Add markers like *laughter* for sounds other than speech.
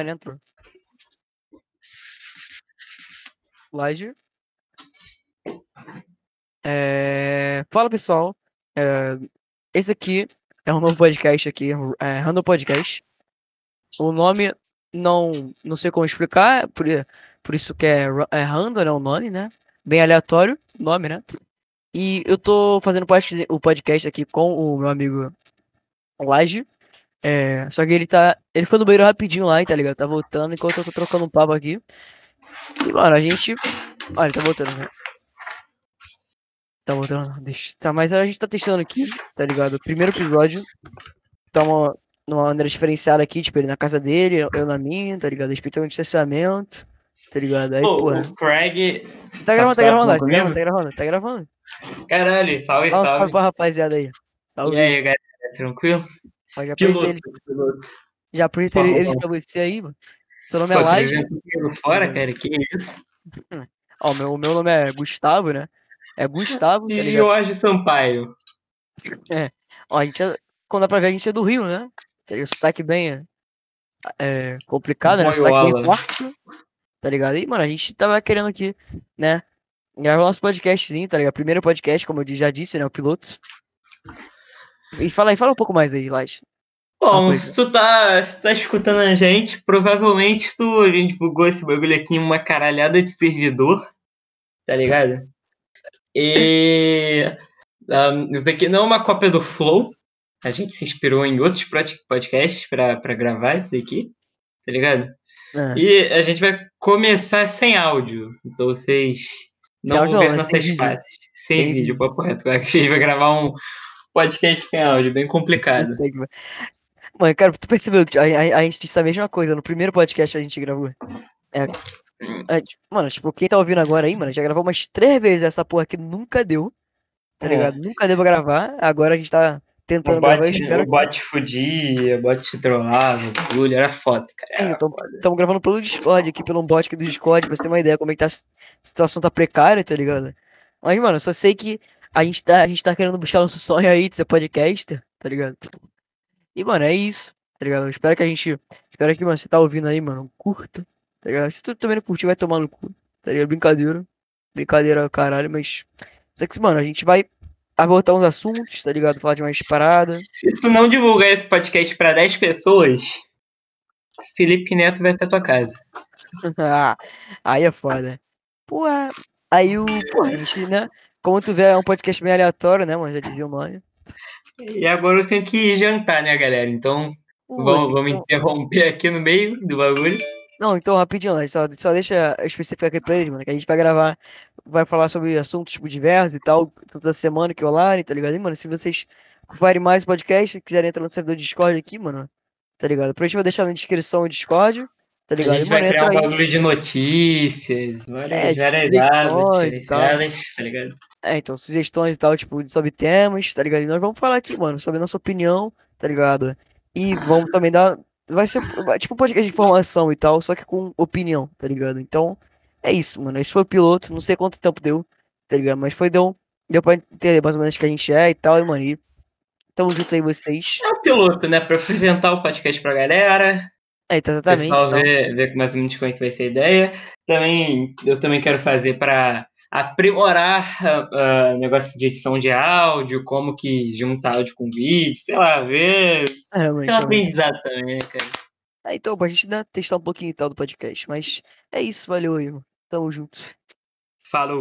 Ele entrou. É... Fala pessoal, é... esse aqui é um novo podcast aqui, é Random Podcast. O nome não não sei como explicar, por, por isso que é, é Random, né, o nome, né? Bem aleatório nome, né? E eu tô fazendo o podcast aqui com o meu amigo Laje. É, só que ele tá. Ele foi no banheiro rapidinho lá, tá ligado? Tá voltando enquanto eu tô trocando um papo aqui. E, mano, a gente. Olha, ele tá voltando, né? Tá voltando, deixa. Tá, mas a gente tá testando aqui, tá ligado? Primeiro episódio. Tamo numa maneira diferenciada aqui, tipo, ele na casa dele, eu na minha, tá ligado? Respeitando o distanciamento, tá ligado? Aí, Pô, porra. o Craig. Tá gravando, tá gravando, tá comigo? gravando, tá gravando, tá gravando. Caralho, salve, Salve, salve. salve pra rapaziada aí. Salve. E aí, galera, tranquilo? Ó, já Piloto, ele, piloto. já apresentei Fala, ele fala. pra você aí, mano. Seu nome Pô, é Laje. apresenta pelo fora, cara, que isso? *laughs* Ó, meu, o meu nome é Gustavo, né? É Gustavo, tá E ligado? Jorge Sampaio. Ó, a gente é, quando dá pra ver, a gente é do Rio, né? Tá? O sotaque bem é, é complicado, né? O sotaque bem forte, tá ligado? E, mano, a gente tava querendo aqui, né? Gravar nosso podcastzinho, tá ligado? Primeiro podcast, como eu já disse, né? O piloto. E fala aí, fala um pouco mais aí, Laje. Bom, se tu tá, se tu tá escutando a gente, provavelmente tu, a gente bugou esse bagulho aqui em uma caralhada de servidor, tá ligado? E um, *laughs* isso daqui não é uma cópia do Flow, a gente se inspirou em outros podcasts pra, pra gravar isso daqui, tá ligado? É. E a gente vai começar sem áudio, então vocês não vão ver? Sem nossas faces. Sem, Sem vídeo, vídeo. papo reto. A gente vai gravar um podcast sem áudio, bem complicado. Mano, cara, tu percebeu que a, a- a gente disse a mesma coisa no primeiro podcast que a gente gravou? É, é, mano, tipo, quem tá ouvindo agora aí, mano, já gravou umas três vezes essa porra que nunca deu, tá É. ligado? Nunca deu pra gravar, agora a gente tá tentando O gravar, espero o bot fudia, o bot trollava, o bagulho era foda, cara. É, Era então. Estamos gravando pelo Discord aqui, pelo bot aqui do Discord, pra você ter uma ideia como é que tá, a situação tá precária, tá ligado? Mas, mano, eu só sei que a gente tá, a gente tá querendo buscar nosso sonho aí de ser podcaster, tá ligado? E, mano, é isso, tá ligado? Eu espero que a gente, espero que, mano, você tá ouvindo aí, mano, curta, tá ligado? Se tu também não curtir, vai tomar no cu, tá ligado? Brincadeira, brincadeira, caralho, mas, só que, mano, a gente vai abordar uns assuntos, tá ligado? Falar de mais parada. Se tu não divulgar esse podcast pra 10 pessoas, Felipe Neto vai até tua casa. *laughs* Ah, aí é foda. Porra, aí o. Pô, a gente, né? Como tu vê, é um podcast bem aleatório, né, mano? Já dizia o nome. E agora eu tenho que jantar, né, galera? Então Pô, vamos, vamos então- interromper aqui no meio do bagulho. Não, então, rapidinho, só, só deixa eu especificar aqui pra eles, mano, que a gente vai gravar, vai falar sobre assuntos, tipo, diversos e tal, toda semana que rolarem, tá ligado? E, mano, se vocês ocuparem mais podcast, quiserem entrar no servidor Discord aqui, mano, tá ligado? Pra gente vai deixar na descrição o Discord, tá A ligado? gente E, vai criar um bagulho de notícias, várias, É, tal. diferenciadas, tá ligado? É, então, sugestões e tal, tipo, sobre temas, tá ligado? E nós vamos falar aqui, mano, sobre a nossa opinião, tá ligado? E vamos também dar. Vai ser tipo um podcast de informação e tal, só que com opinião, tá ligado? Então, é isso, mano. Esse foi o piloto, não sei quanto tempo deu, tá ligado? Mas foi, deu, deu pra entender mais ou menos que a gente é e tal, e, mano. E tamo junto aí, vocês. É o piloto, né? Pra apresentar o podcast pra galera, É, então, o exatamente. pessoal Então, ver, ver mais ou menos como é que vai ser a ideia. Também, eu também quero fazer para aprimorar o negócio de edição de áudio, como que junta áudio com vídeo, sei lá, ver. é, um realmente. aprendizado também, né, cara? É, então, pra gente né, testar um pouquinho e tal do podcast. Mas é isso, valeu mano. Tamo junto. Falou.